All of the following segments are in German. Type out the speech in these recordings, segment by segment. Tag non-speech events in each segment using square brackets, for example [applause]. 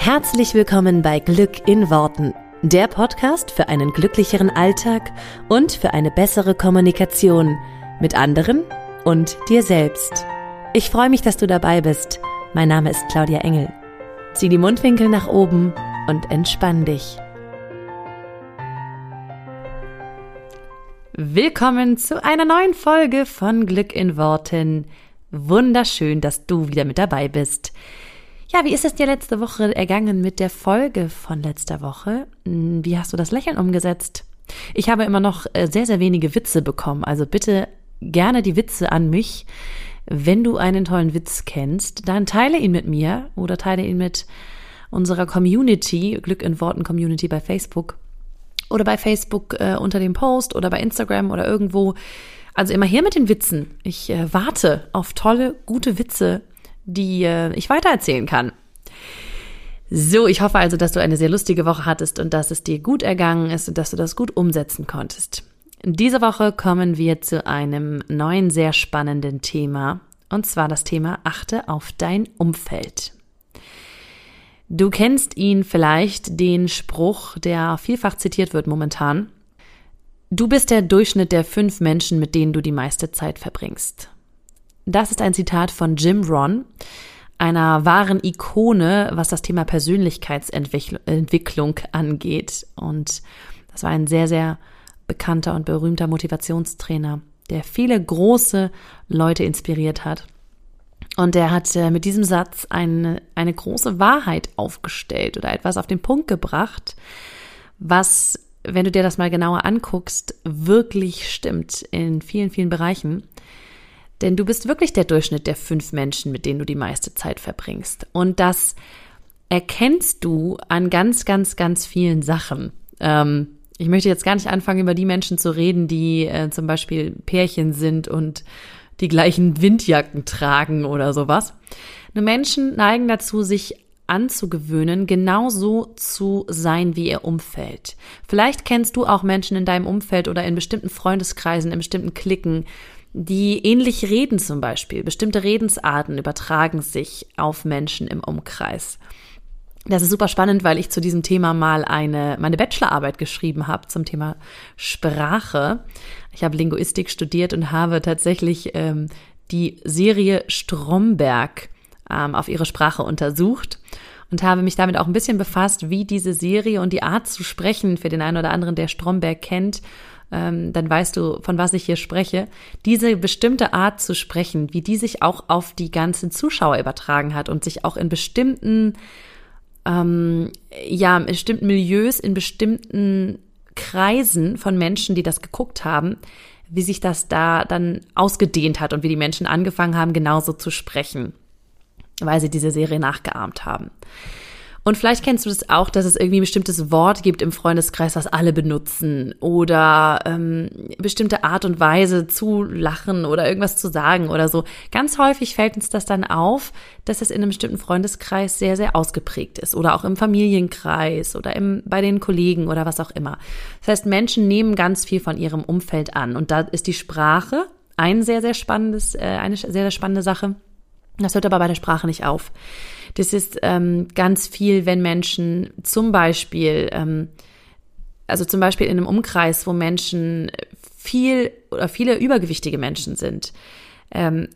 Herzlich willkommen bei Glück in Worten, der Podcast für einen glücklicheren Alltag und für eine bessere Kommunikation mit anderen und dir selbst. Ich freue mich, dass du dabei bist. Mein Name ist Claudia Engel. Zieh die Mundwinkel nach oben und entspann dich. Willkommen zu einer neuen Folge von Glück in Worten. Wunderschön, dass du wieder mit dabei bist. Ja, wie ist es dir letzte Woche ergangen mit der Folge von letzter Woche? Hm, wie hast du das Lächeln umgesetzt? Ich habe immer noch äh, sehr, sehr wenige Witze bekommen. Also bitte gerne die Witze an mich. Wenn du einen tollen Witz kennst, dann teile ihn mit mir oder teile ihn mit unserer Community, Glück in Worten Community bei Facebook oder bei Facebook äh, unter dem Post oder bei Instagram oder irgendwo. Also immer her mit den Witzen. Ich äh, warte auf tolle, gute Witze die äh, ich weitererzählen kann. So, ich hoffe also, dass du eine sehr lustige Woche hattest und dass es dir gut ergangen ist und dass du das gut umsetzen konntest. Diese Woche kommen wir zu einem neuen, sehr spannenden Thema, und zwar das Thema Achte auf dein Umfeld. Du kennst ihn vielleicht, den Spruch, der vielfach zitiert wird momentan. Du bist der Durchschnitt der fünf Menschen, mit denen du die meiste Zeit verbringst. Das ist ein Zitat von Jim Ron, einer wahren Ikone, was das Thema Persönlichkeitsentwicklung angeht. Und das war ein sehr, sehr bekannter und berühmter Motivationstrainer, der viele große Leute inspiriert hat. Und er hat äh, mit diesem Satz eine, eine große Wahrheit aufgestellt oder etwas auf den Punkt gebracht, was, wenn du dir das mal genauer anguckst, wirklich stimmt in vielen, vielen Bereichen. Denn du bist wirklich der Durchschnitt der fünf Menschen, mit denen du die meiste Zeit verbringst. Und das erkennst du an ganz, ganz, ganz vielen Sachen. Ähm, ich möchte jetzt gar nicht anfangen, über die Menschen zu reden, die äh, zum Beispiel Pärchen sind und die gleichen Windjacken tragen oder sowas. Nur Menschen neigen dazu, sich anzugewöhnen, genauso zu sein wie ihr Umfeld. Vielleicht kennst du auch Menschen in deinem Umfeld oder in bestimmten Freundeskreisen, in bestimmten Klicken, die ähnlich reden zum Beispiel. Bestimmte Redensarten übertragen sich auf Menschen im Umkreis. Das ist super spannend, weil ich zu diesem Thema mal eine meine Bachelorarbeit geschrieben habe zum Thema Sprache. Ich habe Linguistik studiert und habe tatsächlich ähm, die Serie Stromberg ähm, auf ihre Sprache untersucht und habe mich damit auch ein bisschen befasst, wie diese Serie und die Art zu sprechen für den einen oder anderen, der Stromberg kennt, ähm, dann weißt du, von was ich hier spreche. Diese bestimmte Art zu sprechen, wie die sich auch auf die ganzen Zuschauer übertragen hat und sich auch in bestimmten, ähm, ja, in bestimmten Milieus, in bestimmten Kreisen von Menschen, die das geguckt haben, wie sich das da dann ausgedehnt hat und wie die Menschen angefangen haben, genauso zu sprechen, weil sie diese Serie nachgeahmt haben. Und vielleicht kennst du das auch, dass es irgendwie ein bestimmtes Wort gibt im Freundeskreis, was alle benutzen oder ähm, bestimmte Art und Weise zu lachen oder irgendwas zu sagen oder so. Ganz häufig fällt uns das dann auf, dass es in einem bestimmten Freundeskreis sehr, sehr ausgeprägt ist oder auch im Familienkreis oder im, bei den Kollegen oder was auch immer. Das heißt, Menschen nehmen ganz viel von ihrem Umfeld an und da ist die Sprache ein sehr, sehr spannendes, äh, eine sehr, sehr spannende Sache. Das hört aber bei der Sprache nicht auf. Das ist ähm, ganz viel, wenn Menschen zum Beispiel, ähm, also zum Beispiel in einem Umkreis, wo Menschen viel oder viele übergewichtige Menschen sind, ähm,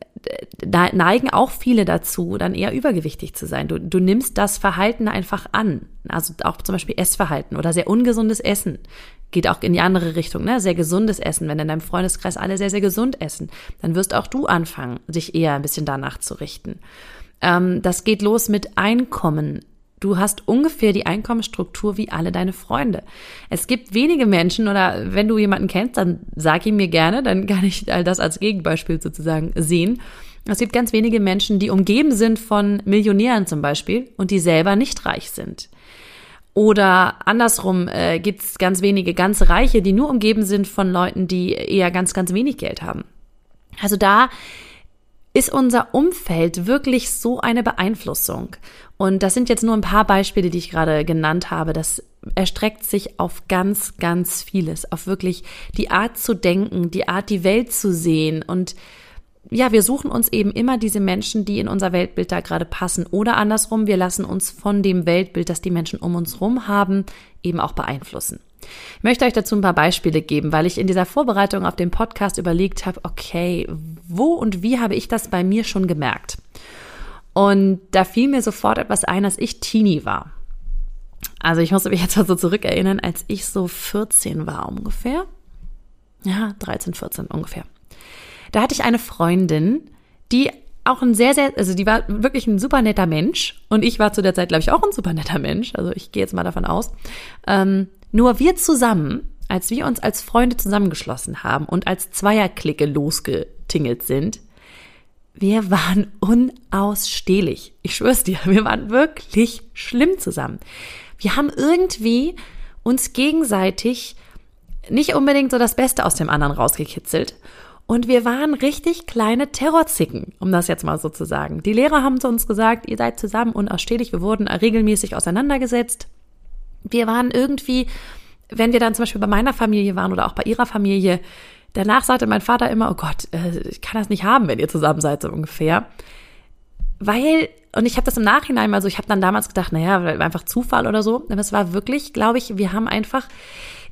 neigen auch viele dazu, dann eher übergewichtig zu sein. Du, du nimmst das Verhalten einfach an. Also auch zum Beispiel Essverhalten oder sehr ungesundes Essen. Geht auch in die andere Richtung, ne? Sehr gesundes Essen. Wenn in deinem Freundeskreis alle sehr, sehr gesund essen, dann wirst auch du anfangen, sich eher ein bisschen danach zu richten. Ähm, das geht los mit Einkommen. Du hast ungefähr die Einkommensstruktur wie alle deine Freunde. Es gibt wenige Menschen oder wenn du jemanden kennst, dann sag ihn mir gerne, dann [laughs] kann ich all das als Gegenbeispiel sozusagen sehen. Es gibt ganz wenige Menschen, die umgeben sind von Millionären zum Beispiel und die selber nicht reich sind. Oder andersrum äh, gibt es ganz wenige ganz Reiche, die nur umgeben sind von Leuten, die eher ganz, ganz wenig Geld haben. Also da ist unser Umfeld wirklich so eine Beeinflussung? Und das sind jetzt nur ein paar Beispiele, die ich gerade genannt habe. Das erstreckt sich auf ganz, ganz vieles, auf wirklich die Art zu denken, die Art, die Welt zu sehen und ja, wir suchen uns eben immer diese Menschen, die in unser Weltbild da gerade passen. Oder andersrum, wir lassen uns von dem Weltbild, das die Menschen um uns rum haben, eben auch beeinflussen. Ich möchte euch dazu ein paar Beispiele geben, weil ich in dieser Vorbereitung auf den Podcast überlegt habe, okay, wo und wie habe ich das bei mir schon gemerkt? Und da fiel mir sofort etwas ein, als ich Teenie war. Also ich muss mich jetzt mal so zurückerinnern, als ich so 14 war ungefähr. Ja, 13, 14 ungefähr. Da hatte ich eine Freundin, die auch ein sehr, sehr, also die war wirklich ein super netter Mensch. Und ich war zu der Zeit, glaube ich, auch ein super netter Mensch. Also ich gehe jetzt mal davon aus. Ähm, nur wir zusammen, als wir uns als Freunde zusammengeschlossen haben und als Zweierklicke losgetingelt sind, wir waren unausstehlich. Ich schwör's dir, [laughs] wir waren wirklich schlimm zusammen. Wir haben irgendwie uns gegenseitig nicht unbedingt so das Beste aus dem anderen rausgekitzelt. Und wir waren richtig kleine Terrorzicken, um das jetzt mal so zu sagen. Die Lehrer haben zu uns gesagt, ihr seid zusammen unausstehlich. Wir wurden regelmäßig auseinandergesetzt. Wir waren irgendwie, wenn wir dann zum Beispiel bei meiner Familie waren oder auch bei ihrer Familie, danach sagte mein Vater immer, oh Gott, äh, ich kann das nicht haben, wenn ihr zusammen seid, so ungefähr. Weil, und ich habe das im Nachhinein mal so, ich habe dann damals gedacht, naja, einfach Zufall oder so, aber es war wirklich, glaube ich, wir haben einfach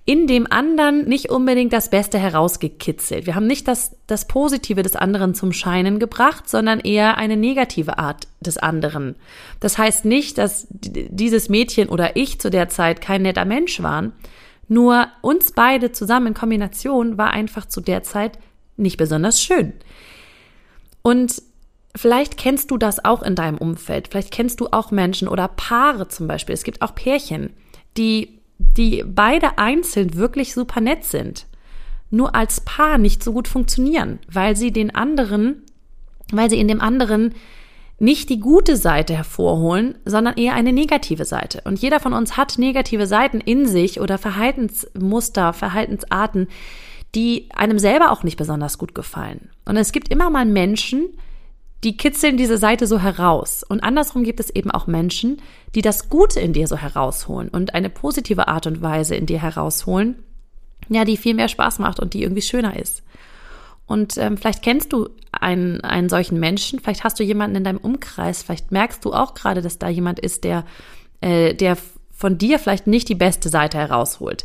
in dem anderen nicht unbedingt das Beste herausgekitzelt. Wir haben nicht das, das Positive des anderen zum Scheinen gebracht, sondern eher eine negative Art des anderen. Das heißt nicht, dass dieses Mädchen oder ich zu der Zeit kein netter Mensch waren, nur uns beide zusammen in Kombination war einfach zu der Zeit nicht besonders schön. Und vielleicht kennst du das auch in deinem Umfeld. Vielleicht kennst du auch Menschen oder Paare zum Beispiel. Es gibt auch Pärchen, die die beide einzeln wirklich super nett sind, nur als Paar nicht so gut funktionieren, weil sie den anderen, weil sie in dem anderen nicht die gute Seite hervorholen, sondern eher eine negative Seite. Und jeder von uns hat negative Seiten in sich oder Verhaltensmuster, Verhaltensarten, die einem selber auch nicht besonders gut gefallen. Und es gibt immer mal Menschen, kitzeln diese Seite so heraus. Und andersrum gibt es eben auch Menschen, die das Gute in dir so herausholen und eine positive Art und Weise in dir herausholen, ja, die viel mehr Spaß macht und die irgendwie schöner ist. Und ähm, vielleicht kennst du einen, einen solchen Menschen, vielleicht hast du jemanden in deinem Umkreis, vielleicht merkst du auch gerade, dass da jemand ist, der, äh, der von dir vielleicht nicht die beste Seite herausholt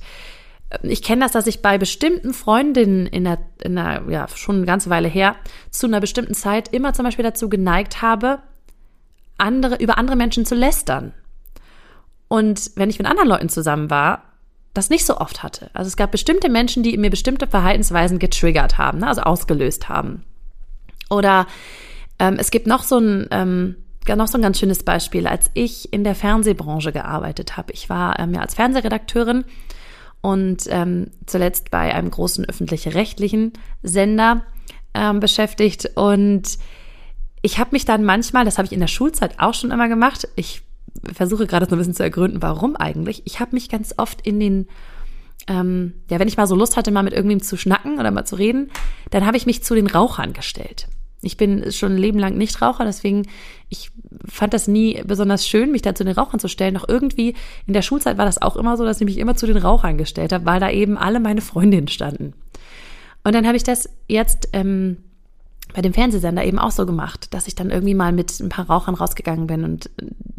ich kenne das, dass ich bei bestimmten Freundinnen in der, in der, ja, schon eine ganze Weile her, zu einer bestimmten Zeit immer zum Beispiel dazu geneigt habe, andere, über andere Menschen zu lästern. Und wenn ich mit anderen Leuten zusammen war, das nicht so oft hatte. Also es gab bestimmte Menschen, die mir bestimmte Verhaltensweisen getriggert haben, ne, also ausgelöst haben. Oder ähm, es gibt noch so ein, ähm, noch so ein ganz schönes Beispiel, als ich in der Fernsehbranche gearbeitet habe. Ich war ähm, ja als Fernsehredakteurin und ähm, zuletzt bei einem großen öffentlich-rechtlichen Sender ähm, beschäftigt. Und ich habe mich dann manchmal, das habe ich in der Schulzeit auch schon immer gemacht, ich versuche gerade so ein bisschen zu ergründen, warum eigentlich. Ich habe mich ganz oft in den, ähm, ja, wenn ich mal so Lust hatte, mal mit irgendwem zu schnacken oder mal zu reden, dann habe ich mich zu den Rauchern gestellt. Ich bin schon ein Leben lang Nichtraucher, deswegen ich fand das nie besonders schön, mich da zu den Rauchern zu stellen. Doch irgendwie in der Schulzeit war das auch immer so, dass ich mich immer zu den Rauchern gestellt habe, weil da eben alle meine Freundinnen standen. Und dann habe ich das jetzt ähm, bei dem Fernsehsender eben auch so gemacht, dass ich dann irgendwie mal mit ein paar Rauchern rausgegangen bin. Und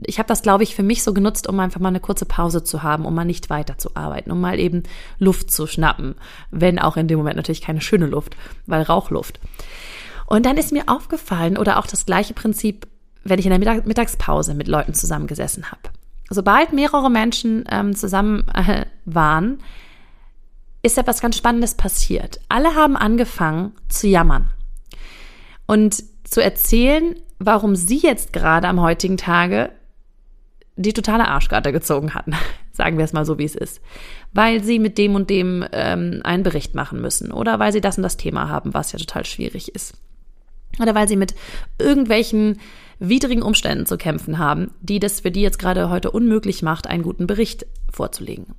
ich habe das, glaube ich, für mich so genutzt, um einfach mal eine kurze Pause zu haben, um mal nicht weiterzuarbeiten, um mal eben Luft zu schnappen. Wenn auch in dem Moment natürlich keine schöne Luft, weil Rauchluft. Und dann ist mir aufgefallen, oder auch das gleiche Prinzip, wenn ich in der Mittagspause mit Leuten zusammengesessen habe. Sobald mehrere Menschen ähm, zusammen äh, waren, ist etwas ganz Spannendes passiert. Alle haben angefangen zu jammern und zu erzählen, warum sie jetzt gerade am heutigen Tage die totale Arschkarte gezogen hatten. [laughs] Sagen wir es mal so, wie es ist. Weil sie mit dem und dem ähm, einen Bericht machen müssen oder weil sie das und das Thema haben, was ja total schwierig ist oder weil sie mit irgendwelchen widrigen Umständen zu kämpfen haben, die das für die jetzt gerade heute unmöglich macht, einen guten Bericht vorzulegen.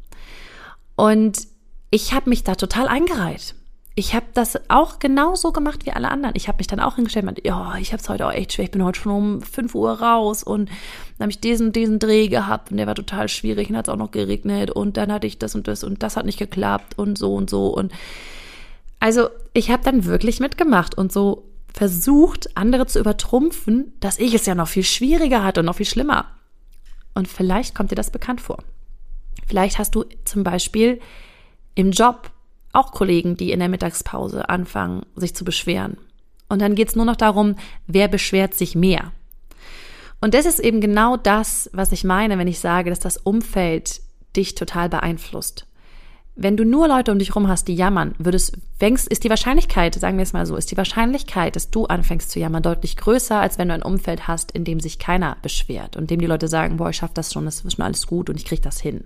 Und ich habe mich da total eingereiht. Ich habe das auch genauso gemacht wie alle anderen. Ich habe mich dann auch hingestellt und ja, ich habe es heute auch echt schwer. Ich bin heute schon um 5 Uhr raus und dann habe ich diesen, diesen Dreh gehabt und der war total schwierig und hat es auch noch geregnet und dann hatte ich das und das und das hat nicht geklappt und so und so und also ich habe dann wirklich mitgemacht und so versucht, andere zu übertrumpfen, dass ich es ja noch viel schwieriger hatte und noch viel schlimmer. Und vielleicht kommt dir das bekannt vor. Vielleicht hast du zum Beispiel im Job auch Kollegen, die in der Mittagspause anfangen, sich zu beschweren. Und dann geht es nur noch darum, wer beschwert sich mehr. Und das ist eben genau das, was ich meine, wenn ich sage, dass das Umfeld dich total beeinflusst. Wenn du nur Leute um dich rum hast, die jammern, würdest, fängst, ist die Wahrscheinlichkeit, sagen wir es mal so, ist die Wahrscheinlichkeit, dass du anfängst zu jammern, deutlich größer, als wenn du ein Umfeld hast, in dem sich keiner beschwert und dem die Leute sagen, boah, ich schaff das schon, das ist schon alles gut und ich krieg das hin.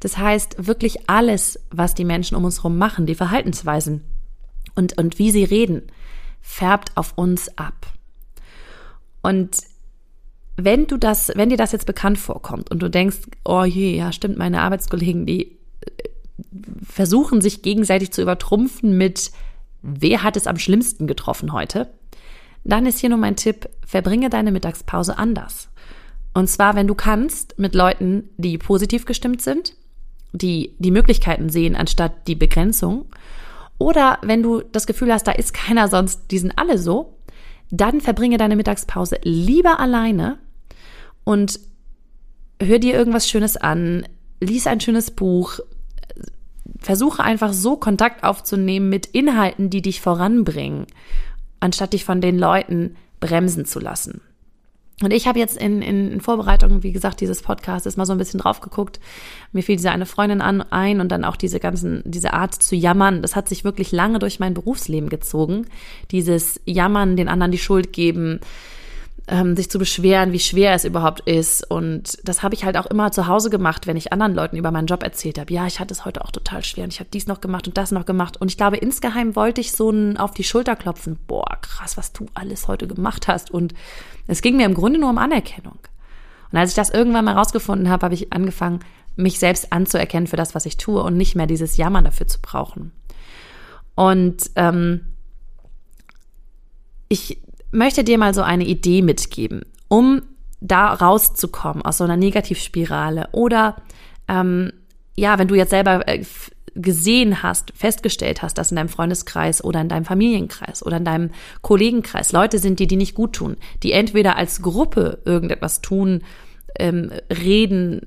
Das heißt, wirklich alles, was die Menschen um uns herum machen, die Verhaltensweisen und, und wie sie reden, färbt auf uns ab. Und wenn du das, wenn dir das jetzt bekannt vorkommt und du denkst, oh je, ja, stimmt, meine Arbeitskollegen, die versuchen sich gegenseitig zu übertrumpfen mit, wer hat es am schlimmsten getroffen heute, dann ist hier nur mein Tipp, verbringe deine Mittagspause anders. Und zwar, wenn du kannst, mit Leuten, die positiv gestimmt sind, die die Möglichkeiten sehen anstatt die Begrenzung. Oder wenn du das Gefühl hast, da ist keiner sonst, die sind alle so, dann verbringe deine Mittagspause lieber alleine und hör dir irgendwas Schönes an, lies ein schönes Buch, versuche einfach so Kontakt aufzunehmen mit Inhalten, die dich voranbringen, anstatt dich von den Leuten bremsen zu lassen. Und ich habe jetzt in, in, Vorbereitung, wie gesagt, dieses Podcasts mal so ein bisschen drauf geguckt. Mir fiel diese eine Freundin an, ein und dann auch diese ganzen, diese Art zu jammern. Das hat sich wirklich lange durch mein Berufsleben gezogen. Dieses Jammern, den anderen die Schuld geben, ähm, sich zu beschweren, wie schwer es überhaupt ist. Und das habe ich halt auch immer zu Hause gemacht, wenn ich anderen Leuten über meinen Job erzählt habe. Ja, ich hatte es heute auch total schwer und ich habe dies noch gemacht und das noch gemacht. Und ich glaube, insgeheim wollte ich so ein auf die Schulter klopfen. Boah, krass, was du alles heute gemacht hast. Und es ging mir im Grunde nur um Anerkennung. Und als ich das irgendwann mal rausgefunden habe, habe ich angefangen, mich selbst anzuerkennen für das, was ich tue und nicht mehr dieses Jammern dafür zu brauchen. Und ähm, ich möchte dir mal so eine Idee mitgeben, um da rauszukommen aus so einer Negativspirale. Oder ähm, ja, wenn du jetzt selber äh, gesehen hast, festgestellt hast, dass in deinem Freundeskreis oder in deinem Familienkreis oder in deinem Kollegenkreis Leute sind, die dir nicht gut tun, die entweder als Gruppe irgendetwas tun, ähm, reden,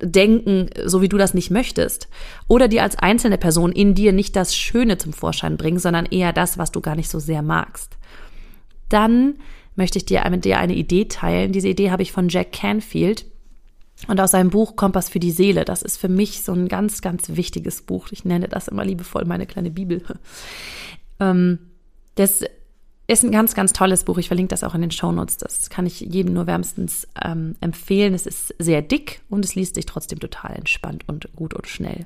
denken, so wie du das nicht möchtest, oder die als einzelne Person in dir nicht das Schöne zum Vorschein bringen, sondern eher das, was du gar nicht so sehr magst dann möchte ich dir mit dir eine Idee teilen. Diese Idee habe ich von Jack Canfield und aus seinem Buch Kompass für die Seele. Das ist für mich so ein ganz, ganz wichtiges Buch. Ich nenne das immer liebevoll meine kleine Bibel. [laughs] Ähm, das ist ein ganz, ganz tolles Buch. Ich verlinke das auch in den Show Notes. Das kann ich jedem nur wärmstens ähm, empfehlen. Es ist sehr dick und es liest sich trotzdem total entspannt und gut und schnell.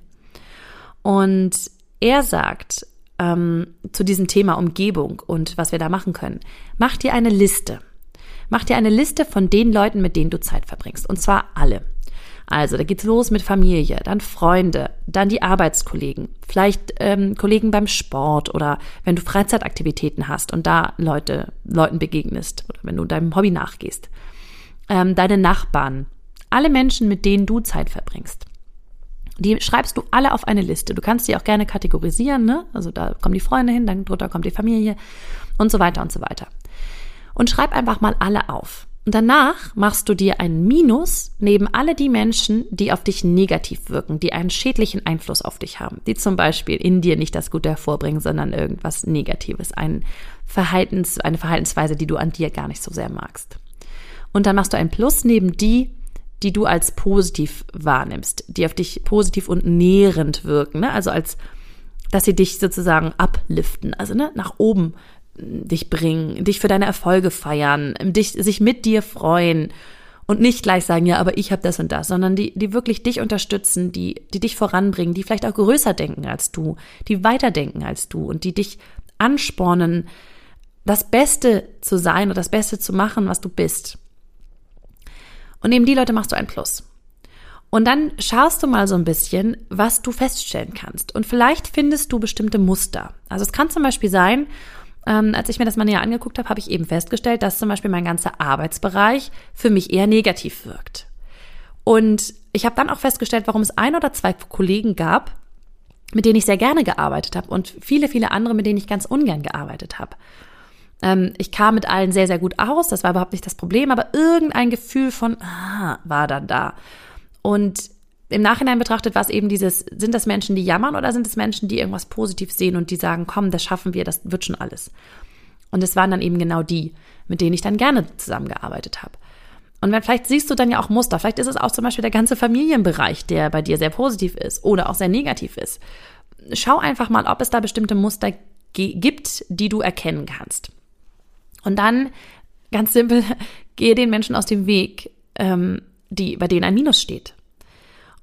Und er sagt, ähm, zu diesem Thema Umgebung und was wir da machen können. Mach dir eine Liste. Mach dir eine Liste von den Leuten, mit denen du Zeit verbringst. Und zwar alle. Also, da geht's los mit Familie, dann Freunde, dann die Arbeitskollegen, vielleicht ähm, Kollegen beim Sport oder wenn du Freizeitaktivitäten hast und da Leute, Leuten begegnest oder wenn du deinem Hobby nachgehst. Ähm, deine Nachbarn, alle Menschen, mit denen du Zeit verbringst. Die schreibst du alle auf eine Liste. Du kannst sie auch gerne kategorisieren, ne? Also da kommen die Freunde hin, dann drunter kommt die Familie und so weiter und so weiter. Und schreib einfach mal alle auf. Und danach machst du dir ein Minus neben alle die Menschen, die auf dich negativ wirken, die einen schädlichen Einfluss auf dich haben, die zum Beispiel in dir nicht das Gute hervorbringen, sondern irgendwas Negatives, ein Verhaltens, eine Verhaltensweise, die du an dir gar nicht so sehr magst. Und dann machst du ein Plus neben die, die du als positiv wahrnimmst, die auf dich positiv und nährend wirken, ne? also als, dass sie dich sozusagen upliften, also ne, nach oben hm, dich bringen, dich für deine Erfolge feiern, dich, sich mit dir freuen und nicht gleich sagen, ja, aber ich habe das und das, sondern die, die wirklich dich unterstützen, die, die dich voranbringen, die vielleicht auch größer denken als du, die weiter denken als du und die dich anspornen, das Beste zu sein oder das Beste zu machen, was du bist. Und neben die Leute machst du ein Plus. Und dann schaust du mal so ein bisschen, was du feststellen kannst. Und vielleicht findest du bestimmte Muster. Also es kann zum Beispiel sein, ähm, als ich mir das mal näher angeguckt habe, habe ich eben festgestellt, dass zum Beispiel mein ganzer Arbeitsbereich für mich eher negativ wirkt. Und ich habe dann auch festgestellt, warum es ein oder zwei Kollegen gab, mit denen ich sehr gerne gearbeitet habe und viele, viele andere, mit denen ich ganz ungern gearbeitet habe. Ähm, ich kam mit allen sehr, sehr gut aus, das war überhaupt nicht das Problem, aber irgendein Gefühl von, ah, war dann da. Und im Nachhinein betrachtet war es eben dieses, sind das Menschen, die jammern oder sind es Menschen, die irgendwas positiv sehen und die sagen, komm, das schaffen wir, das wird schon alles. Und es waren dann eben genau die, mit denen ich dann gerne zusammengearbeitet habe. Und wenn, vielleicht siehst du dann ja auch Muster. Vielleicht ist es auch zum Beispiel der ganze Familienbereich, der bei dir sehr positiv ist oder auch sehr negativ ist. Schau einfach mal, ob es da bestimmte Muster gibt, die du erkennen kannst. Und dann, ganz simpel, [laughs] gehe den Menschen aus dem Weg, ähm, die, bei denen ein Minus steht.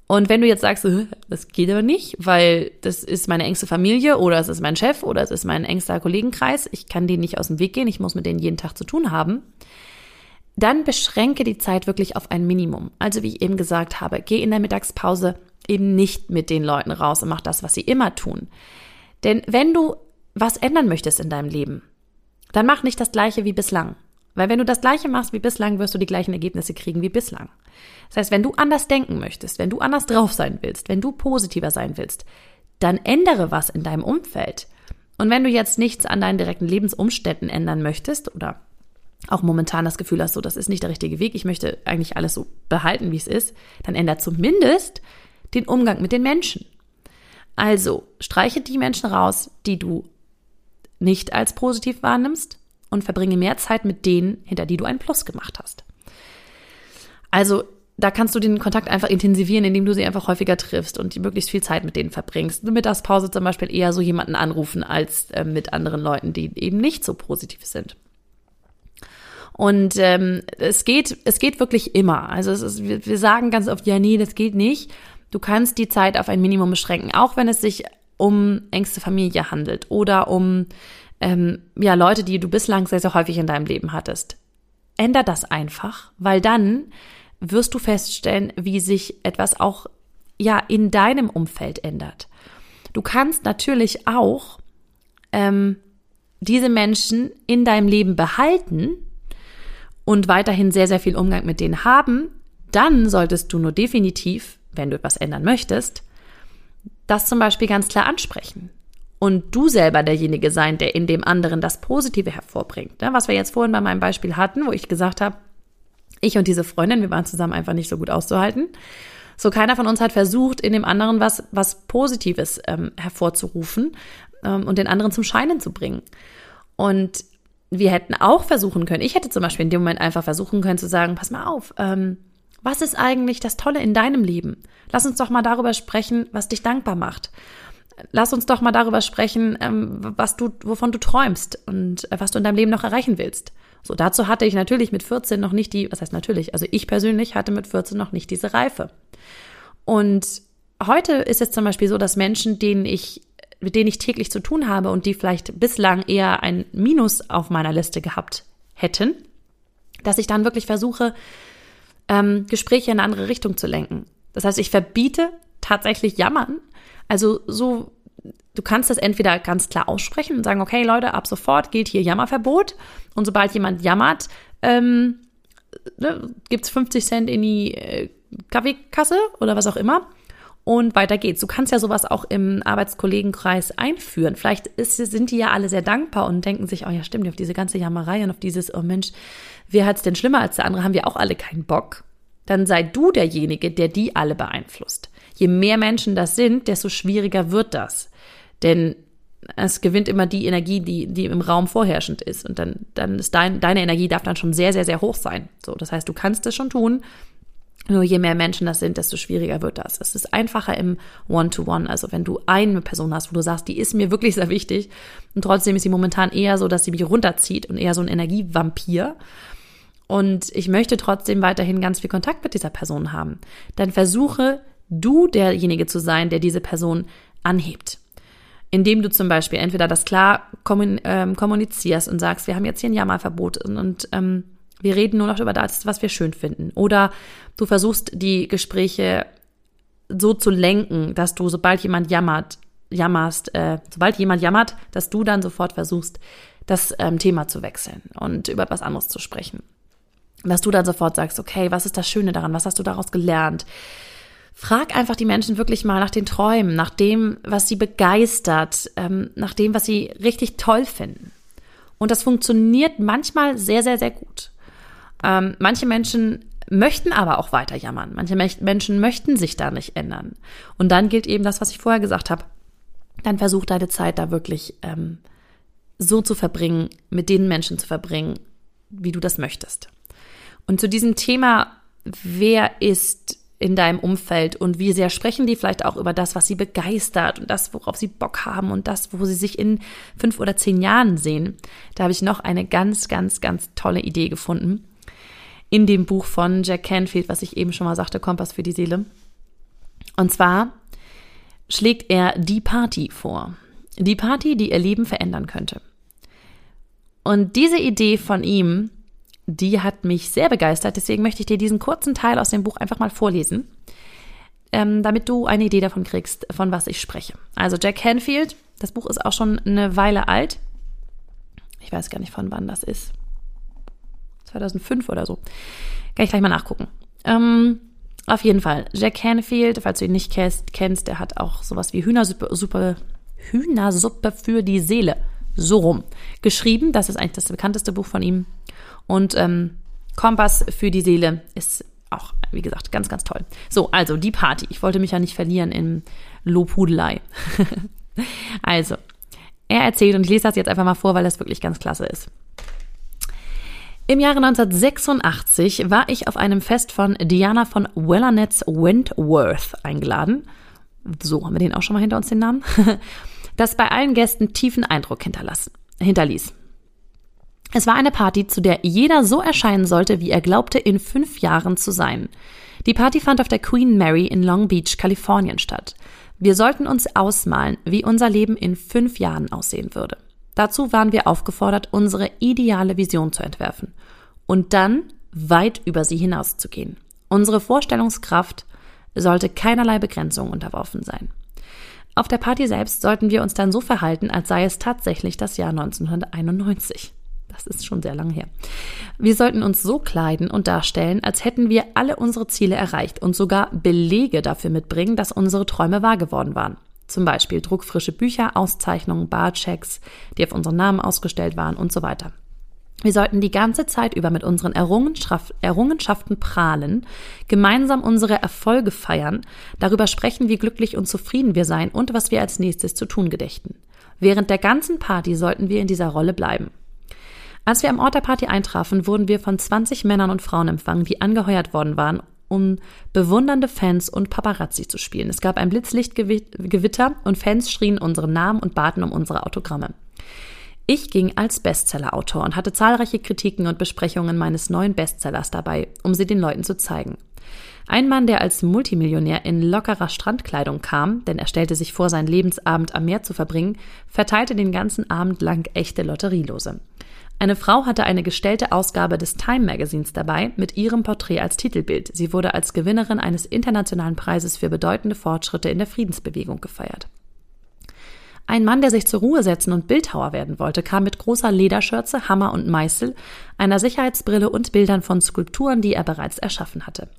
Und wenn du jetzt sagst, das geht aber nicht, weil das ist meine engste Familie oder es ist mein Chef oder es ist mein engster Kollegenkreis, ich kann denen nicht aus dem Weg gehen, ich muss mit denen jeden Tag zu tun haben, dann beschränke die Zeit wirklich auf ein Minimum. Also wie ich eben gesagt habe, geh in der Mittagspause eben nicht mit den Leuten raus und mach das, was sie immer tun. Denn wenn du was ändern möchtest in deinem Leben, dann mach nicht das gleiche wie bislang. Weil wenn du das gleiche machst wie bislang, wirst du die gleichen Ergebnisse kriegen wie bislang. Das heißt, wenn du anders denken möchtest, wenn du anders drauf sein willst, wenn du positiver sein willst, dann ändere was in deinem Umfeld. Und wenn du jetzt nichts an deinen direkten Lebensumständen ändern möchtest oder auch momentan das Gefühl hast, so das ist nicht der richtige Weg, ich möchte eigentlich alles so behalten, wie es ist, dann ändere zumindest den Umgang mit den Menschen. Also streiche die Menschen raus, die du nicht als positiv wahrnimmst und verbringe mehr Zeit mit denen, hinter die du einen Plus gemacht hast. Also da kannst du den Kontakt einfach intensivieren, indem du sie einfach häufiger triffst und möglichst viel Zeit mit denen verbringst. Eine Mittagspause zum Beispiel eher so jemanden anrufen als äh, mit anderen Leuten, die eben nicht so positiv sind. Und ähm, es geht, es geht wirklich immer. Also es ist, wir sagen ganz oft, ja, nee, das geht nicht. Du kannst die Zeit auf ein Minimum beschränken, auch wenn es sich um engste Familie handelt oder um ähm, ja, Leute, die du bislang sehr, sehr häufig in deinem Leben hattest. Änder das einfach, weil dann wirst du feststellen, wie sich etwas auch ja in deinem Umfeld ändert. Du kannst natürlich auch ähm, diese Menschen in deinem Leben behalten und weiterhin sehr, sehr viel Umgang mit denen haben. Dann solltest du nur definitiv, wenn du etwas ändern möchtest, das zum Beispiel ganz klar ansprechen und du selber derjenige sein, der in dem anderen das Positive hervorbringt. Ne? Was wir jetzt vorhin bei meinem Beispiel hatten, wo ich gesagt habe, ich und diese Freundin, wir waren zusammen einfach nicht so gut auszuhalten. So keiner von uns hat versucht, in dem anderen was, was Positives ähm, hervorzurufen ähm, und den anderen zum Scheinen zu bringen. Und wir hätten auch versuchen können, ich hätte zum Beispiel in dem Moment einfach versuchen können zu sagen, pass mal auf, ähm, was ist eigentlich das Tolle in deinem Leben? Lass uns doch mal darüber sprechen, was dich dankbar macht lass uns doch mal darüber sprechen, ähm, was du, wovon du träumst und äh, was du in deinem Leben noch erreichen willst. So, dazu hatte ich natürlich mit 14 noch nicht die, was heißt natürlich, also ich persönlich hatte mit 14 noch nicht diese Reife. Und heute ist es zum Beispiel so, dass Menschen, denen ich, mit denen ich täglich zu tun habe und die vielleicht bislang eher ein Minus auf meiner Liste gehabt hätten, dass ich dann wirklich versuche, ähm, Gespräche in eine andere Richtung zu lenken. Das heißt, ich verbiete tatsächlich Jammern also so, du kannst das entweder ganz klar aussprechen und sagen, okay, Leute, ab sofort gilt hier Jammerverbot. Und sobald jemand jammert, ähm, ne, gibt's 50 Cent in die äh, Kaffeekasse oder was auch immer. Und weiter geht's. Du kannst ja sowas auch im Arbeitskollegenkreis einführen. Vielleicht ist, sind die ja alle sehr dankbar und denken sich, oh ja, stimmt, auf diese ganze Jammerei und auf dieses, oh Mensch, wer hat's denn schlimmer als der andere, haben wir auch alle keinen Bock. Dann sei du derjenige, der die alle beeinflusst je mehr Menschen das sind, desto schwieriger wird das. Denn es gewinnt immer die Energie, die, die im Raum vorherrschend ist. Und dann, dann ist dein, deine Energie darf dann schon sehr, sehr, sehr hoch sein. So, das heißt, du kannst es schon tun. Nur je mehr Menschen das sind, desto schwieriger wird das. Es ist einfacher im One-to-One. -One. Also wenn du eine Person hast, wo du sagst, die ist mir wirklich sehr wichtig und trotzdem ist sie momentan eher so, dass sie mich runterzieht und eher so ein Energievampir. Und ich möchte trotzdem weiterhin ganz viel Kontakt mit dieser Person haben. Dann versuche du derjenige zu sein, der diese Person anhebt. Indem du zum Beispiel entweder das klar ähm, kommunizierst und sagst, wir haben jetzt hier ein Jammerverbot und, und ähm, wir reden nur noch über das, was wir schön finden. Oder du versuchst die Gespräche so zu lenken, dass du, sobald jemand jammert, jammerst, äh, sobald jemand jammert, dass du dann sofort versuchst, das ähm, Thema zu wechseln und über etwas anderes zu sprechen. Dass du dann sofort sagst, okay, was ist das Schöne daran? Was hast du daraus gelernt? Frag einfach die Menschen wirklich mal nach den Träumen, nach dem, was sie begeistert, ähm, nach dem, was sie richtig toll finden. Und das funktioniert manchmal sehr, sehr, sehr gut. Ähm, manche Menschen möchten aber auch weiter jammern. Manche Menschen möchten sich da nicht ändern. Und dann gilt eben das, was ich vorher gesagt habe. Dann versuch deine Zeit da wirklich ähm, so zu verbringen, mit den Menschen zu verbringen, wie du das möchtest. Und zu diesem Thema, wer ist in deinem Umfeld und wie sehr sprechen die vielleicht auch über das, was sie begeistert und das, worauf sie Bock haben und das, wo sie sich in fünf oder zehn Jahren sehen. Da habe ich noch eine ganz, ganz, ganz tolle Idee gefunden in dem Buch von Jack Canfield, was ich eben schon mal sagte, Kompass für die Seele. Und zwar schlägt er die Party vor. Die Party, die ihr Leben verändern könnte. Und diese Idee von ihm, die hat mich sehr begeistert. Deswegen möchte ich dir diesen kurzen Teil aus dem Buch einfach mal vorlesen, ähm, damit du eine Idee davon kriegst, von was ich spreche. Also Jack Canfield, das Buch ist auch schon eine Weile alt. Ich weiß gar nicht, von wann das ist. 2005 oder so. Kann ich gleich mal nachgucken. Ähm, auf jeden Fall. Jack Canfield, falls du ihn nicht kennst, der hat auch sowas wie Hühnersuppe, Suppe, Hühnersuppe für die Seele. So rum. Geschrieben, das ist eigentlich das bekannteste Buch von ihm. Und ähm, Kompass für die Seele ist auch, wie gesagt, ganz, ganz toll. So, also die Party. Ich wollte mich ja nicht verlieren in Lobhudelei. [laughs] also, er erzählt, und ich lese das jetzt einfach mal vor, weil das wirklich ganz klasse ist. Im Jahre 1986 war ich auf einem Fest von Diana von Wellernetz Wentworth eingeladen. So haben wir den auch schon mal hinter uns den Namen. [laughs] Das bei allen Gästen tiefen Eindruck hinterließ. Es war eine Party, zu der jeder so erscheinen sollte, wie er glaubte, in fünf Jahren zu sein. Die Party fand auf der Queen Mary in Long Beach, Kalifornien statt. Wir sollten uns ausmalen, wie unser Leben in fünf Jahren aussehen würde. Dazu waren wir aufgefordert, unsere ideale Vision zu entwerfen und dann weit über sie hinauszugehen. Unsere Vorstellungskraft sollte keinerlei Begrenzung unterworfen sein. Auf der Party selbst sollten wir uns dann so verhalten, als sei es tatsächlich das Jahr 1991. Das ist schon sehr lange her. Wir sollten uns so kleiden und darstellen, als hätten wir alle unsere Ziele erreicht und sogar Belege dafür mitbringen, dass unsere Träume wahr geworden waren. Zum Beispiel druckfrische Bücher, Auszeichnungen, Barchecks, die auf unseren Namen ausgestellt waren und so weiter. Wir sollten die ganze Zeit über mit unseren Errungenschaften prahlen, gemeinsam unsere Erfolge feiern, darüber sprechen, wie glücklich und zufrieden wir sein und was wir als nächstes zu tun gedächten. Während der ganzen Party sollten wir in dieser Rolle bleiben. Als wir am Ort der Party eintrafen, wurden wir von 20 Männern und Frauen empfangen, die angeheuert worden waren, um bewundernde Fans und Paparazzi zu spielen. Es gab ein Blitzlichtgewitter und Fans schrien unseren Namen und baten um unsere Autogramme. Ich ging als Bestsellerautor und hatte zahlreiche Kritiken und Besprechungen meines neuen Bestsellers dabei, um sie den Leuten zu zeigen. Ein Mann, der als Multimillionär in lockerer Strandkleidung kam, denn er stellte sich vor, seinen Lebensabend am Meer zu verbringen, verteilte den ganzen Abend lang echte Lotterielose. Eine Frau hatte eine gestellte Ausgabe des Time Magazins dabei mit ihrem Porträt als Titelbild. Sie wurde als Gewinnerin eines internationalen Preises für bedeutende Fortschritte in der Friedensbewegung gefeiert. Ein Mann, der sich zur Ruhe setzen und Bildhauer werden wollte, kam mit großer Lederschürze, Hammer und Meißel, einer Sicherheitsbrille und Bildern von Skulpturen, die er bereits erschaffen hatte.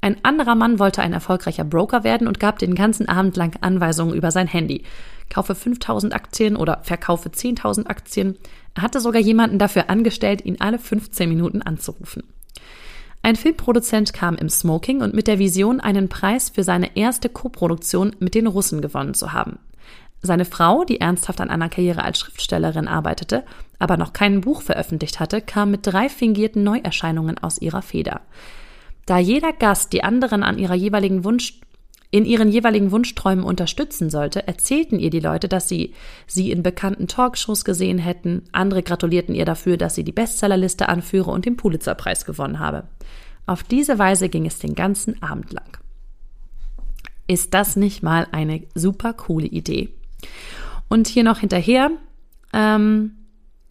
Ein anderer Mann wollte ein erfolgreicher Broker werden und gab den ganzen Abend lang Anweisungen über sein Handy. Kaufe 5000 Aktien oder verkaufe 10.000 Aktien. Er hatte sogar jemanden dafür angestellt, ihn alle 15 Minuten anzurufen. Ein Filmproduzent kam im Smoking und mit der Vision, einen Preis für seine erste Koproduktion mit den Russen gewonnen zu haben. Seine Frau, die ernsthaft an einer Karriere als Schriftstellerin arbeitete, aber noch kein Buch veröffentlicht hatte, kam mit drei fingierten Neuerscheinungen aus ihrer Feder. Da jeder Gast die anderen an ihrer jeweiligen Wunsch in ihren jeweiligen Wunschträumen unterstützen sollte, erzählten ihr die Leute, dass sie sie in bekannten Talkshows gesehen hätten. Andere gratulierten ihr dafür, dass sie die Bestsellerliste anführe und den Pulitzerpreis gewonnen habe. Auf diese Weise ging es den ganzen Abend lang. Ist das nicht mal eine super coole Idee? Und hier noch hinterher, ähm,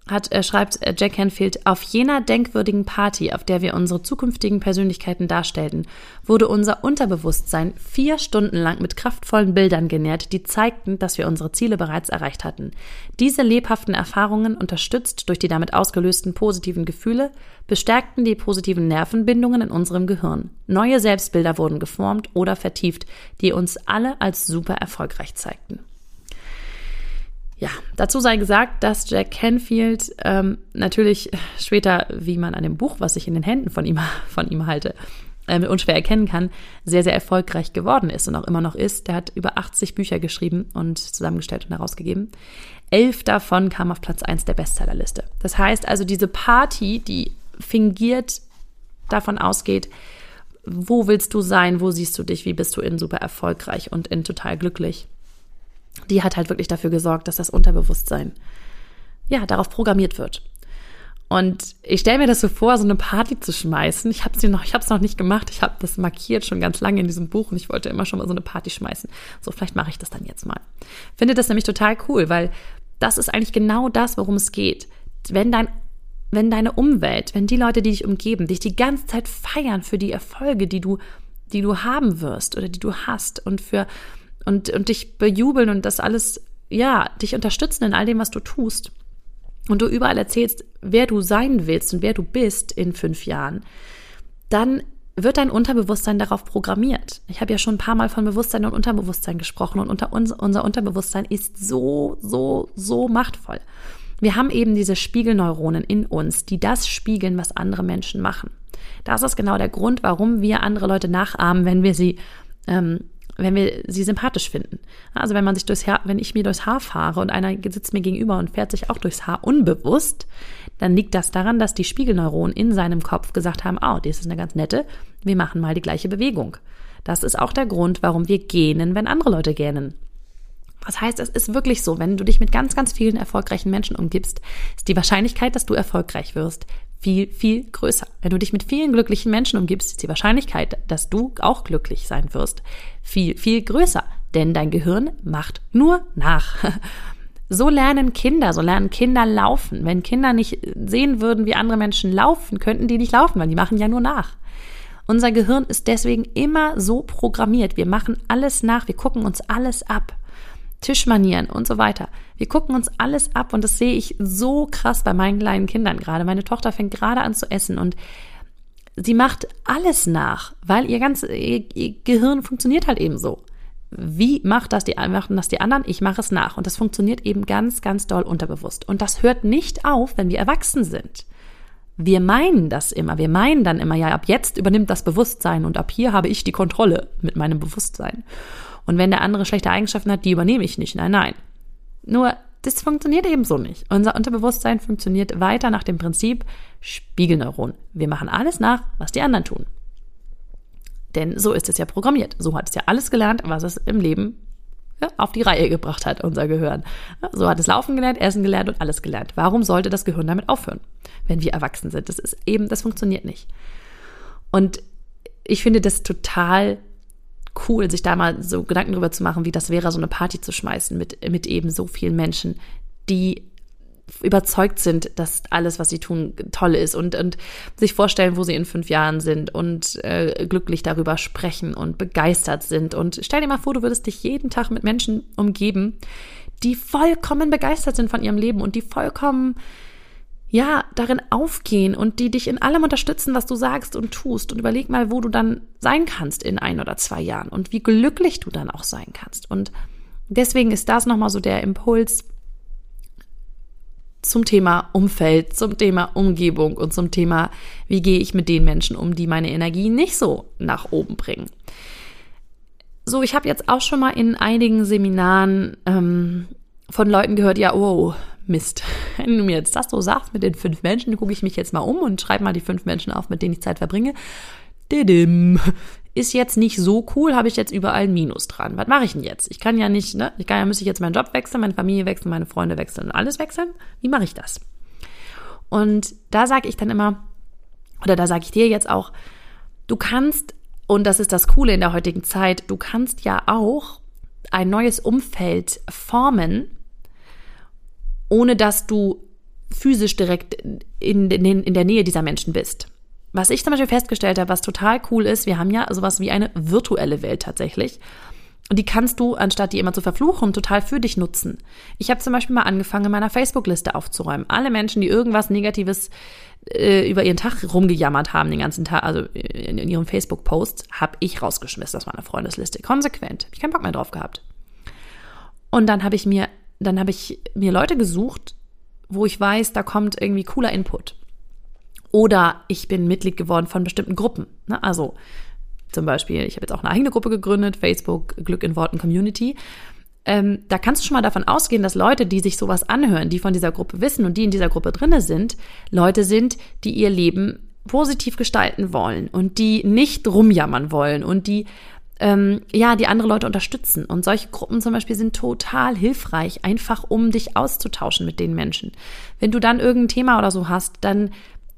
hat, er schreibt äh, Jack Canfield, auf jener denkwürdigen Party, auf der wir unsere zukünftigen Persönlichkeiten darstellten, wurde unser Unterbewusstsein vier Stunden lang mit kraftvollen Bildern genährt, die zeigten, dass wir unsere Ziele bereits erreicht hatten. Diese lebhaften Erfahrungen, unterstützt durch die damit ausgelösten positiven Gefühle, bestärkten die positiven Nervenbindungen in unserem Gehirn. Neue Selbstbilder wurden geformt oder vertieft, die uns alle als super erfolgreich zeigten. Ja, dazu sei gesagt, dass Jack Canfield ähm, natürlich später, wie man an dem Buch, was ich in den Händen von ihm, [laughs] von ihm halte, äh, unschwer erkennen kann, sehr, sehr erfolgreich geworden ist und auch immer noch ist. Der hat über 80 Bücher geschrieben und zusammengestellt und herausgegeben. Elf davon kamen auf Platz 1 der Bestsellerliste. Das heißt also, diese Party, die fingiert davon ausgeht, wo willst du sein, wo siehst du dich, wie bist du in super erfolgreich und in total glücklich, die hat halt wirklich dafür gesorgt, dass das Unterbewusstsein ja darauf programmiert wird. Und ich stelle mir das so vor, so eine Party zu schmeißen. Ich habe sie noch, es noch nicht gemacht. Ich habe das markiert schon ganz lange in diesem Buch und ich wollte immer schon mal so eine Party schmeißen. So, vielleicht mache ich das dann jetzt mal. Finde das nämlich total cool, weil das ist eigentlich genau das, worum es geht. Wenn dein wenn deine Umwelt, wenn die Leute, die dich umgeben, dich die ganze Zeit feiern für die Erfolge, die du, die du haben wirst oder die du hast und für und, und dich bejubeln und das alles, ja, dich unterstützen in all dem, was du tust. Und du überall erzählst, wer du sein willst und wer du bist in fünf Jahren, dann wird dein Unterbewusstsein darauf programmiert. Ich habe ja schon ein paar Mal von Bewusstsein und Unterbewusstsein gesprochen und unter uns, unser Unterbewusstsein ist so, so, so machtvoll. Wir haben eben diese Spiegelneuronen in uns, die das spiegeln, was andere Menschen machen. Das ist genau der Grund, warum wir andere Leute nachahmen, wenn wir sie ähm, wenn wir sie sympathisch finden. Also wenn man sich durchs Haar, wenn ich mir durchs Haar fahre und einer sitzt mir gegenüber und fährt sich auch durchs Haar unbewusst, dann liegt das daran, dass die Spiegelneuronen in seinem Kopf gesagt haben, oh, das ist eine ganz nette, wir machen mal die gleiche Bewegung. Das ist auch der Grund, warum wir gähnen, wenn andere Leute gähnen. Was heißt, es ist wirklich so, wenn du dich mit ganz, ganz vielen erfolgreichen Menschen umgibst, ist die Wahrscheinlichkeit, dass du erfolgreich wirst, viel, viel größer. Wenn du dich mit vielen glücklichen Menschen umgibst, ist die Wahrscheinlichkeit, dass du auch glücklich sein wirst, viel, viel größer. Denn dein Gehirn macht nur nach. [laughs] So lernen Kinder, so lernen Kinder laufen. Wenn Kinder nicht sehen würden, wie andere Menschen laufen, könnten die nicht laufen, weil die machen ja nur nach. Unser Gehirn ist deswegen immer so programmiert. Wir machen alles nach, wir gucken uns alles ab. Tischmanieren und so weiter. Wir gucken uns alles ab und das sehe ich so krass bei meinen kleinen Kindern gerade. Meine Tochter fängt gerade an zu essen und sie macht alles nach, weil ihr ganz ihr, Gehirn funktioniert halt eben so. Wie macht das die, machen das die anderen? Ich mache es nach. Und das funktioniert eben ganz, ganz doll unterbewusst. Und das hört nicht auf, wenn wir erwachsen sind. Wir meinen das immer. Wir meinen dann immer, ja, ab jetzt übernimmt das Bewusstsein und ab hier habe ich die Kontrolle mit meinem Bewusstsein. Und wenn der andere schlechte Eigenschaften hat, die übernehme ich nicht. Nein, nein. Nur, das funktioniert eben so nicht. Unser Unterbewusstsein funktioniert weiter nach dem Prinzip Spiegelneuron. Wir machen alles nach, was die anderen tun. Denn so ist es ja programmiert. So hat es ja alles gelernt, was es im Leben ja, auf die Reihe gebracht hat, unser Gehirn. So hat es Laufen gelernt, Essen gelernt und alles gelernt. Warum sollte das Gehirn damit aufhören, wenn wir erwachsen sind? Das ist eben, das funktioniert nicht. Und ich finde das total cool, sich da mal so Gedanken drüber zu machen, wie das wäre, so eine Party zu schmeißen mit, mit eben so vielen Menschen, die überzeugt sind, dass alles, was sie tun, toll ist und, und sich vorstellen, wo sie in fünf Jahren sind und äh, glücklich darüber sprechen und begeistert sind. Und stell dir mal vor, du würdest dich jeden Tag mit Menschen umgeben, die vollkommen begeistert sind von ihrem Leben und die vollkommen ja, darin aufgehen und die dich in allem unterstützen, was du sagst und tust. Und überleg mal, wo du dann sein kannst in ein oder zwei Jahren und wie glücklich du dann auch sein kannst. Und deswegen ist das nochmal so der Impuls zum Thema Umfeld, zum Thema Umgebung und zum Thema, wie gehe ich mit den Menschen um, die meine Energie nicht so nach oben bringen. So, ich habe jetzt auch schon mal in einigen Seminaren ähm, von Leuten gehört, ja, oh, Mist. [laughs] Wenn du mir jetzt das so sagst mit den fünf Menschen, gucke ich mich jetzt mal um und schreibe mal die fünf Menschen auf, mit denen ich Zeit verbringe. Didim. Ist jetzt nicht so cool, habe ich jetzt überall ein Minus dran. Was mache ich denn jetzt? Ich kann ja nicht, ne? Ich kann ja, müsste ich jetzt meinen Job wechseln, meine Familie wechseln, meine Freunde wechseln und alles wechseln. Wie mache ich das? Und da sage ich dann immer, oder da sage ich dir jetzt auch, du kannst, und das ist das Coole in der heutigen Zeit, du kannst ja auch ein neues Umfeld formen, ohne dass du physisch direkt in, in, in der Nähe dieser Menschen bist. Was ich zum Beispiel festgestellt habe, was total cool ist, wir haben ja sowas wie eine virtuelle Welt tatsächlich. Und die kannst du, anstatt die immer zu verfluchen, total für dich nutzen. Ich habe zum Beispiel mal angefangen, in meiner Facebook-Liste aufzuräumen. Alle Menschen, die irgendwas Negatives äh, über ihren Tag rumgejammert haben, den ganzen Tag, also in, in ihren Facebook-Posts, habe ich rausgeschmissen aus meiner Freundesliste. Konsequent. Hab ich keinen Bock mehr drauf gehabt. Und dann habe ich mir dann habe ich mir Leute gesucht, wo ich weiß, da kommt irgendwie cooler Input. Oder ich bin Mitglied geworden von bestimmten Gruppen. Ne? Also zum Beispiel, ich habe jetzt auch eine eigene Gruppe gegründet, Facebook Glück in Worten Community. Ähm, da kannst du schon mal davon ausgehen, dass Leute, die sich sowas anhören, die von dieser Gruppe wissen und die in dieser Gruppe drinne sind, Leute sind, die ihr Leben positiv gestalten wollen und die nicht rumjammern wollen und die ähm, ja, die andere Leute unterstützen. Und solche Gruppen zum Beispiel sind total hilfreich, einfach um dich auszutauschen mit den Menschen. Wenn du dann irgendein Thema oder so hast, dann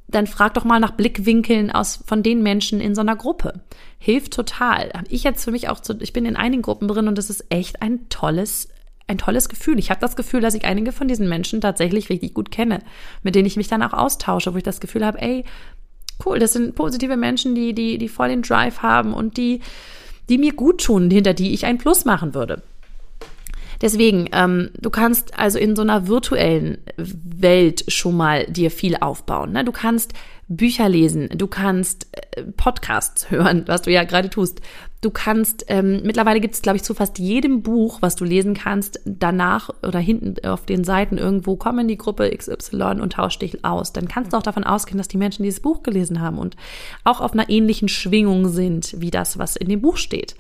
dann frag doch mal nach Blickwinkeln aus von den Menschen in so einer Gruppe. Hilft total. Ich jetzt für mich auch, zu, ich bin in einigen Gruppen drin und es ist echt ein tolles, ein tolles Gefühl. Ich habe das Gefühl, dass ich einige von diesen Menschen tatsächlich richtig gut kenne, mit denen ich mich dann auch austausche, wo ich das Gefühl habe, ey, cool, das sind positive Menschen, die, die, die voll den Drive haben und die, die mir gut tun, hinter die ich ein Plus machen würde. Deswegen, ähm, du kannst also in so einer virtuellen Welt schon mal dir viel aufbauen. Ne? Du kannst Bücher lesen, du kannst äh, Podcasts hören, was du ja gerade tust. Du kannst, ähm, mittlerweile gibt es, glaube ich, zu fast jedem Buch, was du lesen kannst, danach oder hinten auf den Seiten irgendwo, komm in die Gruppe XY und tausch dich aus. Dann kannst du auch davon ausgehen, dass die Menschen dieses Buch gelesen haben und auch auf einer ähnlichen Schwingung sind, wie das, was in dem Buch steht.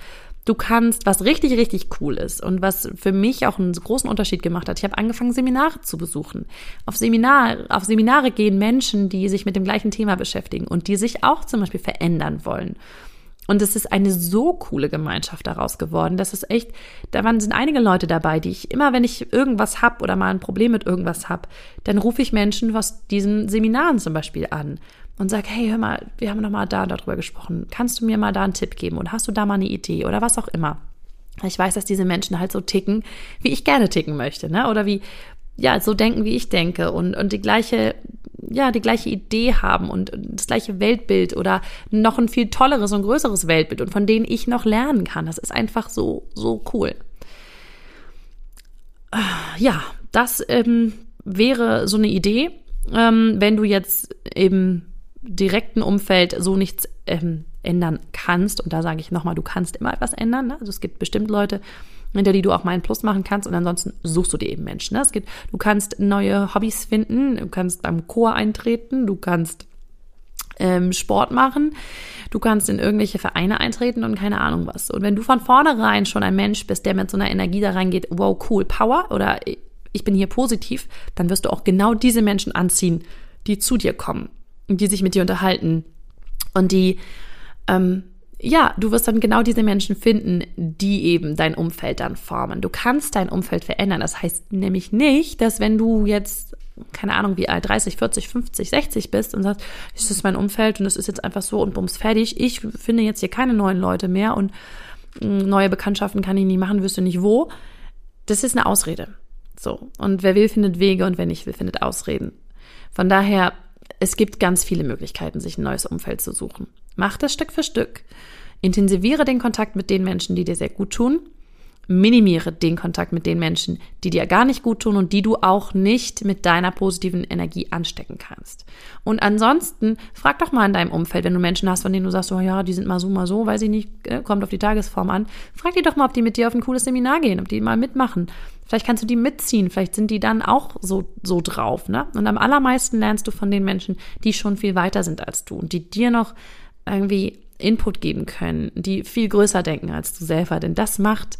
Du kannst, was richtig, richtig cool ist und was für mich auch einen großen Unterschied gemacht hat. Ich habe angefangen, Seminare zu besuchen. Auf, Seminar, auf Seminare gehen Menschen, die sich mit dem gleichen Thema beschäftigen und die sich auch zum Beispiel verändern wollen. Und es ist eine so coole Gemeinschaft daraus geworden. Das ist echt, da waren, sind einige Leute dabei, die ich immer, wenn ich irgendwas hab oder mal ein Problem mit irgendwas hab, dann rufe ich Menschen aus diesen Seminaren zum Beispiel an und sag, hey, hör mal, wir haben noch mal da darüber gesprochen. Kannst du mir mal da einen Tipp geben oder hast du da mal eine Idee oder was auch immer? Ich weiß, dass diese Menschen halt so ticken, wie ich gerne ticken möchte, ne? Oder wie, ja, so denken, wie ich denke und, und die gleiche, ja, die gleiche Idee haben und das gleiche Weltbild oder noch ein viel tolleres und größeres Weltbild und von denen ich noch lernen kann. Das ist einfach so, so cool. Ja, das ähm, wäre so eine Idee, ähm, wenn du jetzt eben direkten Umfeld so nichts ähm, ändern kannst. Und da sage ich nochmal, du kannst immer etwas ändern. Ne? Also es gibt bestimmt Leute, hinter die du auch mal einen Plus machen kannst und ansonsten suchst du dir eben Menschen. Ne? Es gibt, du kannst neue Hobbys finden, du kannst beim Chor eintreten, du kannst ähm, Sport machen, du kannst in irgendwelche Vereine eintreten und keine Ahnung was. Und wenn du von vornherein schon ein Mensch bist, der mit so einer Energie da reingeht, wow, cool, Power oder ich bin hier positiv, dann wirst du auch genau diese Menschen anziehen, die zu dir kommen die sich mit dir unterhalten und die, ähm, ja, du wirst dann genau diese Menschen finden, die eben dein Umfeld dann formen. Du kannst dein Umfeld verändern. Das heißt nämlich nicht, dass wenn du jetzt, keine Ahnung, wie alt, 30, 40, 50, 60 bist und sagst, das ist mein Umfeld und es ist jetzt einfach so und bums fertig. Ich finde jetzt hier keine neuen Leute mehr und mm, neue Bekanntschaften kann ich nie machen, wüsste nicht wo. Das ist eine Ausrede. So. Und wer will, findet Wege und wer nicht will, findet Ausreden. Von daher es gibt ganz viele Möglichkeiten, sich ein neues Umfeld zu suchen. Mach das Stück für Stück. Intensiviere den Kontakt mit den Menschen, die dir sehr gut tun minimiere den Kontakt mit den Menschen, die dir gar nicht gut tun und die du auch nicht mit deiner positiven Energie anstecken kannst. Und ansonsten frag doch mal in deinem Umfeld, wenn du Menschen hast, von denen du sagst, oh ja, die sind mal so, mal so, weiß ich nicht, äh, kommt auf die Tagesform an. Frag die doch mal, ob die mit dir auf ein cooles Seminar gehen, ob die mal mitmachen. Vielleicht kannst du die mitziehen, vielleicht sind die dann auch so, so drauf, ne? Und am allermeisten lernst du von den Menschen, die schon viel weiter sind als du und die dir noch irgendwie Input geben können, die viel größer denken als du selber, denn das macht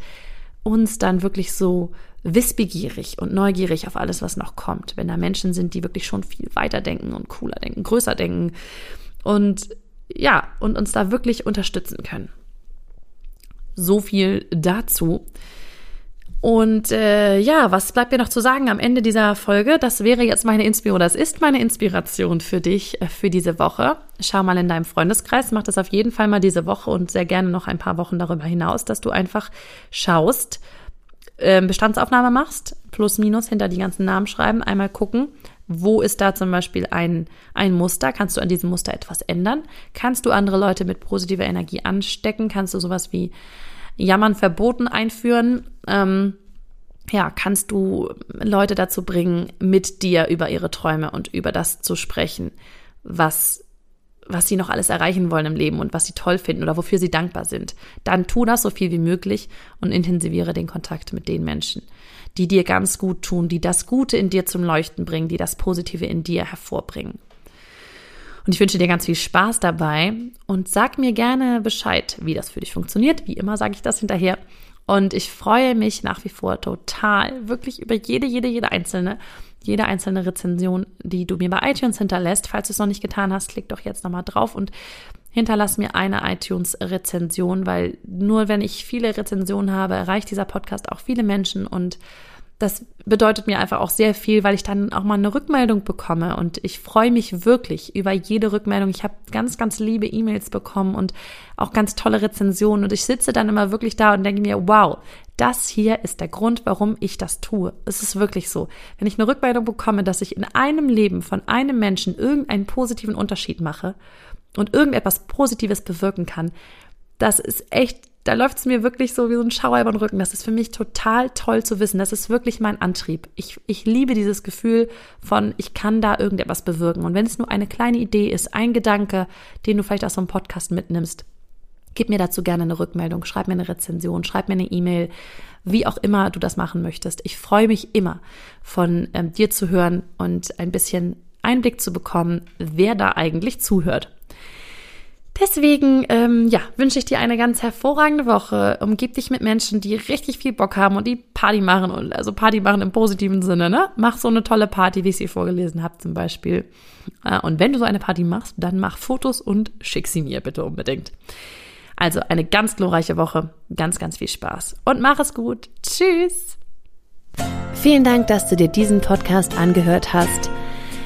uns dann wirklich so wissbegierig und neugierig auf alles, was noch kommt. Wenn da Menschen sind, die wirklich schon viel weiter denken und cooler denken, größer denken und ja, und uns da wirklich unterstützen können. So viel dazu. Und äh, ja, was bleibt mir noch zu sagen am Ende dieser Folge? Das wäre jetzt meine Inspiration, das ist meine Inspiration für dich äh, für diese Woche. Schau mal in deinem Freundeskreis, mach das auf jeden Fall mal diese Woche und sehr gerne noch ein paar Wochen darüber hinaus, dass du einfach schaust, äh, Bestandsaufnahme machst, plus minus hinter die ganzen Namen schreiben, einmal gucken, wo ist da zum Beispiel ein, ein Muster? Kannst du an diesem Muster etwas ändern? Kannst du andere Leute mit positiver Energie anstecken? Kannst du sowas wie Jammern verboten einführen, ähm, ja, kannst du Leute dazu bringen, mit dir über ihre Träume und über das zu sprechen, was was sie noch alles erreichen wollen im Leben und was sie toll finden oder wofür sie dankbar sind, dann tu das so viel wie möglich und intensiviere den Kontakt mit den Menschen, die dir ganz gut tun, die das Gute in dir zum Leuchten bringen, die das Positive in dir hervorbringen. Und ich wünsche dir ganz viel Spaß dabei und sag mir gerne Bescheid, wie das für dich funktioniert. Wie immer sage ich das hinterher. Und ich freue mich nach wie vor total, wirklich über jede, jede, jede einzelne, jede einzelne Rezension, die du mir bei iTunes hinterlässt. Falls du es noch nicht getan hast, klick doch jetzt nochmal drauf und hinterlass mir eine iTunes-Rezension, weil nur wenn ich viele Rezensionen habe, erreicht dieser Podcast auch viele Menschen und das bedeutet mir einfach auch sehr viel, weil ich dann auch mal eine Rückmeldung bekomme und ich freue mich wirklich über jede Rückmeldung. Ich habe ganz, ganz liebe E-Mails bekommen und auch ganz tolle Rezensionen und ich sitze dann immer wirklich da und denke mir, wow, das hier ist der Grund, warum ich das tue. Es ist wirklich so. Wenn ich eine Rückmeldung bekomme, dass ich in einem Leben von einem Menschen irgendeinen positiven Unterschied mache und irgendetwas Positives bewirken kann, das ist echt da läuft es mir wirklich so wie so ein Schauer über den Rücken. Das ist für mich total toll zu wissen. Das ist wirklich mein Antrieb. Ich, ich liebe dieses Gefühl von, ich kann da irgendetwas bewirken. Und wenn es nur eine kleine Idee ist, ein Gedanke, den du vielleicht aus so einem Podcast mitnimmst, gib mir dazu gerne eine Rückmeldung, schreib mir eine Rezension, schreib mir eine E-Mail, wie auch immer du das machen möchtest. Ich freue mich immer, von ähm, dir zu hören und ein bisschen Einblick zu bekommen, wer da eigentlich zuhört. Deswegen, ähm, ja, wünsche ich dir eine ganz hervorragende Woche. Umgib dich mit Menschen, die richtig viel Bock haben und die Party machen und also Party machen im positiven Sinne, ne? Mach so eine tolle Party, wie ich sie vorgelesen habe zum Beispiel. Äh, und wenn du so eine Party machst, dann mach Fotos und schick sie mir bitte unbedingt. Also eine ganz glorreiche Woche, ganz, ganz viel Spaß und mach es gut. Tschüss. Vielen Dank, dass du dir diesen Podcast angehört hast.